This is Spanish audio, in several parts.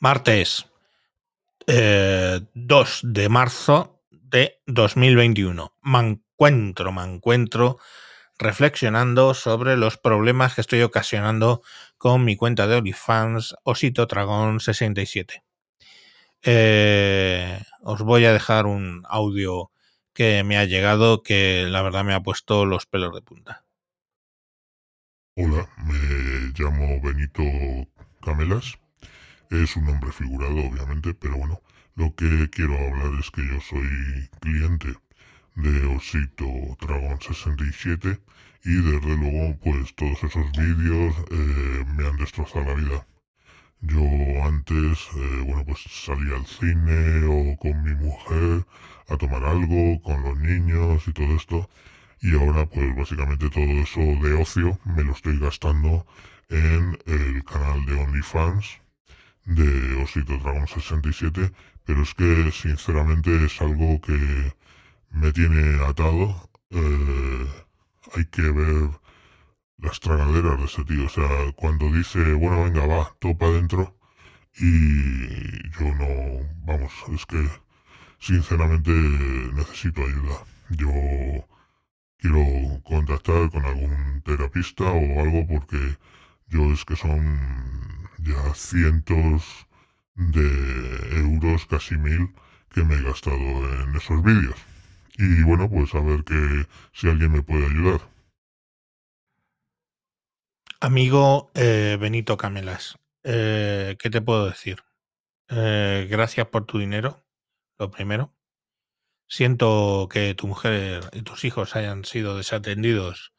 Martes eh, 2 de marzo de 2021. Me encuentro, me encuentro reflexionando sobre los problemas que estoy ocasionando con mi cuenta de OnlyFans Osito Dragón 67. Eh, os voy a dejar un audio que me ha llegado que la verdad me ha puesto los pelos de punta. Hola, me llamo Benito Camelas. Es un nombre figurado, obviamente, pero bueno, lo que quiero hablar es que yo soy cliente de Osito Dragon 67 y desde luego pues todos esos vídeos eh, me han destrozado la vida. Yo antes, eh, bueno, pues salía al cine o con mi mujer a tomar algo, con los niños y todo esto. Y ahora, pues básicamente todo eso de ocio me lo estoy gastando en el canal de OnlyFans de Osito Dragon 67. Pero es que, sinceramente, es algo que me tiene atado. Eh, hay que ver las tragaderas de ese tío. O sea, cuando dice, bueno, venga, va, topa adentro. Y yo no, vamos, es que sinceramente necesito ayuda. Yo quiero contactar con algún terapista o algo porque yo es que son ya cientos de euros, casi mil, que me he gastado en esos vídeos. Y bueno, pues a ver que si alguien me puede ayudar. Amigo eh, Benito Camelas, eh, ¿qué te puedo decir? Eh, gracias por tu dinero, lo primero. Siento que tu mujer y tus hijos hayan sido desatendidos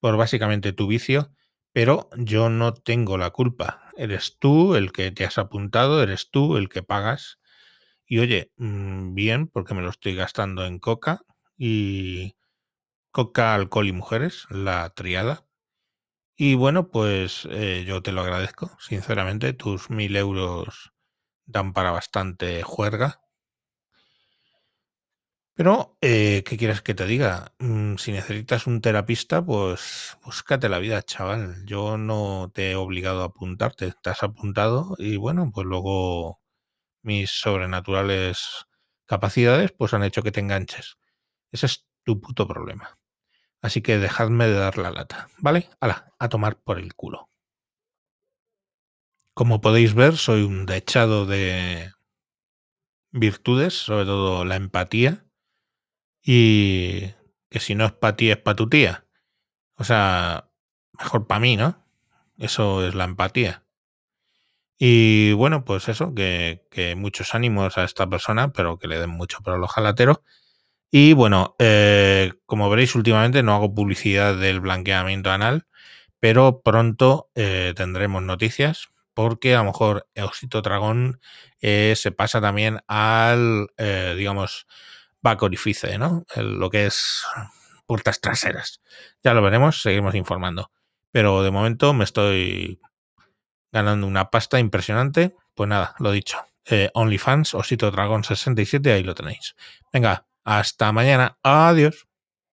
por básicamente tu vicio, pero yo no tengo la culpa. Eres tú el que te has apuntado, eres tú el que pagas. Y oye, mm, bien, porque me lo estoy gastando en coca y coca, alcohol y mujeres, la triada. Y bueno, pues eh, yo te lo agradezco, sinceramente. Tus mil euros dan para bastante juerga. Pero, eh, ¿qué quieres que te diga? Mm, si necesitas un terapista, pues búscate la vida, chaval. Yo no te he obligado a apuntarte, te has apuntado y bueno, pues luego mis sobrenaturales capacidades pues han hecho que te enganches. Ese es tu puto problema. Así que dejadme de dar la lata, ¿vale? Hala, a tomar por el culo. Como podéis ver, soy un dechado de virtudes, sobre todo la empatía. Y que si no es para ti, es para tu tía. O sea, mejor para mí, ¿no? Eso es la empatía. Y bueno, pues eso, que, muchos ánimos a esta persona, pero que le den mucho para los jalateros. Y bueno, eh, como veréis, últimamente no hago publicidad del blanqueamiento anal, pero pronto eh, tendremos noticias porque a lo mejor Osito Dragón eh, se pasa también al, digamos, back orifice, ¿no? Lo que es puertas traseras. Ya lo veremos, seguimos informando. Pero de momento me estoy ganando una pasta impresionante. Pues nada, lo dicho. Eh, OnlyFans, Osito Dragón 67, ahí lo tenéis. Venga, hasta mañana. Adiós.